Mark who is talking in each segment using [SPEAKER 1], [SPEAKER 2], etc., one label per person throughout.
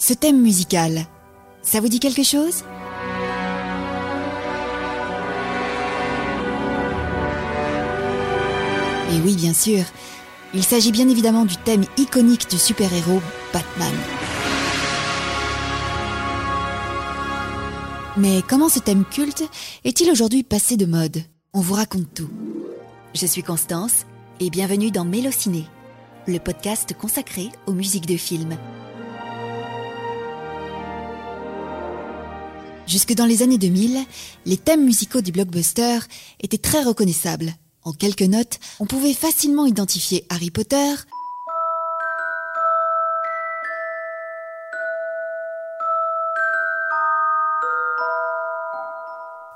[SPEAKER 1] Ce thème musical, ça vous dit quelque chose? Et oui, bien sûr, il s'agit bien évidemment du thème iconique du super-héros Batman. Mais comment ce thème culte est-il aujourd'hui passé de mode? On vous raconte tout. Je suis Constance et bienvenue dans Mélociné, le podcast consacré aux musiques de films. Jusque dans les années 2000, les thèmes musicaux du blockbuster étaient très reconnaissables. En quelques notes, on pouvait facilement identifier Harry Potter,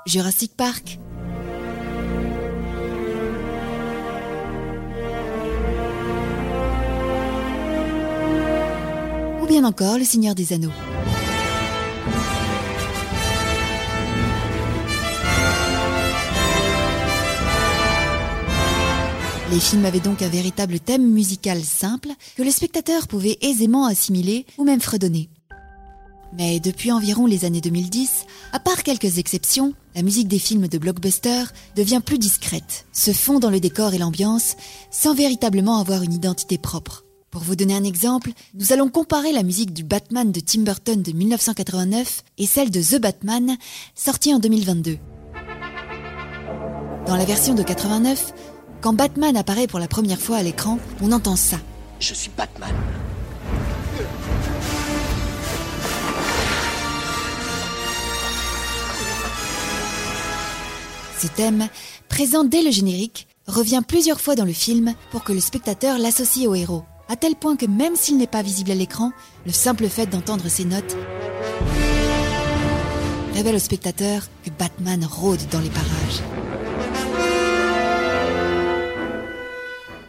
[SPEAKER 1] Jurassic Park, ou bien encore Le Seigneur des Anneaux. Les films avaient donc un véritable thème musical simple que le spectateur pouvait aisément assimiler ou même fredonner. Mais depuis environ les années 2010, à part quelques exceptions, la musique des films de blockbuster devient plus discrète, se fond dans le décor et l'ambiance, sans véritablement avoir une identité propre. Pour vous donner un exemple, nous allons comparer la musique du Batman de Tim Burton de 1989 et celle de The Batman, sortie en 2022. Dans la version de 89, quand Batman apparaît pour la première fois à l'écran, on entend ça.
[SPEAKER 2] Je suis Batman.
[SPEAKER 1] Ce thème, présent dès le générique, revient plusieurs fois dans le film pour que le spectateur l'associe au héros, à tel point que même s'il n'est pas visible à l'écran, le simple fait d'entendre ces notes révèle au spectateur que Batman rôde dans les parages.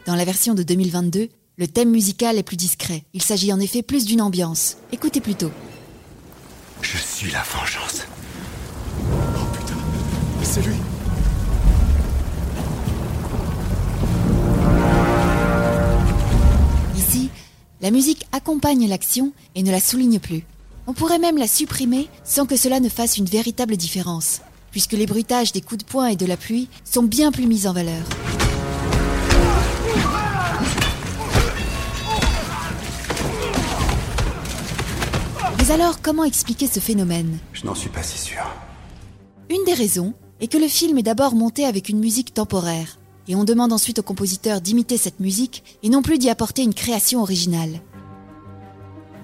[SPEAKER 1] Dans la version de 2022, le thème musical est plus discret. Il s'agit en effet plus d'une ambiance. Écoutez plutôt.
[SPEAKER 2] Je suis la vengeance. Oh putain, c'est lui.
[SPEAKER 1] Ici, la musique accompagne l'action et ne la souligne plus. On pourrait même la supprimer sans que cela ne fasse une véritable différence, puisque les bruitages des coups de poing et de la pluie sont bien plus mis en valeur. Mais alors, comment expliquer ce phénomène
[SPEAKER 2] Je n'en suis pas si sûr.
[SPEAKER 1] Une des raisons est que le film est d'abord monté avec une musique temporaire, et on demande ensuite au compositeur d'imiter cette musique et non plus d'y apporter une création originale.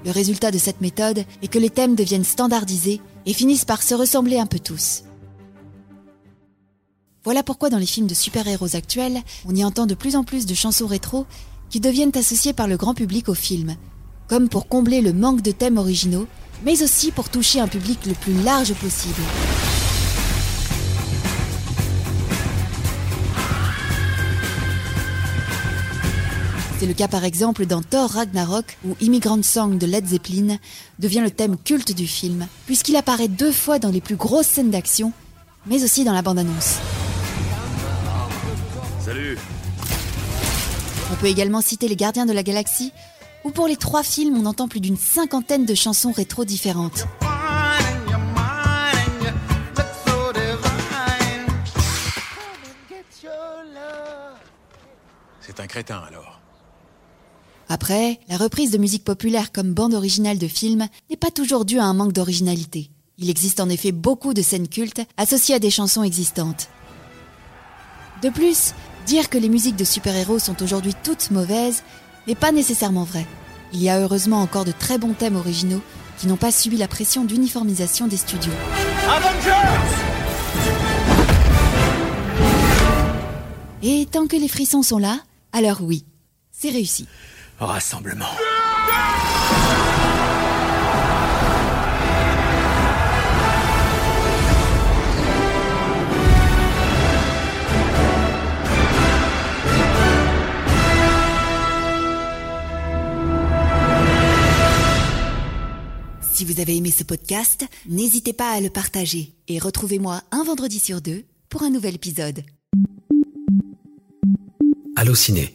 [SPEAKER 1] Le résultat de cette méthode est que les thèmes deviennent standardisés et finissent par se ressembler un peu tous. Voilà pourquoi dans les films de super-héros actuels, on y entend de plus en plus de chansons rétro qui deviennent associées par le grand public au film, comme pour combler le manque de thèmes originaux, mais aussi pour toucher un public le plus large possible. C'est le cas par exemple dans Thor Ragnarok où Immigrant Song de Led Zeppelin devient le thème culte du film, puisqu'il apparaît deux fois dans les plus grosses scènes d'action, mais aussi dans la bande-annonce.
[SPEAKER 2] Salut.
[SPEAKER 1] On peut également citer Les Gardiens de la Galaxie, où pour les trois films on entend plus d'une cinquantaine de chansons rétro différentes.
[SPEAKER 2] C'est un crétin alors.
[SPEAKER 1] Après, la reprise de musique populaire comme bande originale de film n'est pas toujours due à un manque d'originalité. Il existe en effet beaucoup de scènes cultes associées à des chansons existantes. De plus, dire que les musiques de super-héros sont aujourd'hui toutes mauvaises n'est pas nécessairement vrai. Il y a heureusement encore de très bons thèmes originaux qui n'ont pas subi la pression d'uniformisation des studios. Et tant que les frissons sont là, alors oui, c'est réussi.
[SPEAKER 2] Rassemblement.
[SPEAKER 1] Si vous avez aimé ce podcast, n'hésitez pas à le partager et retrouvez-moi un vendredi sur deux pour un nouvel épisode.
[SPEAKER 3] Allociné,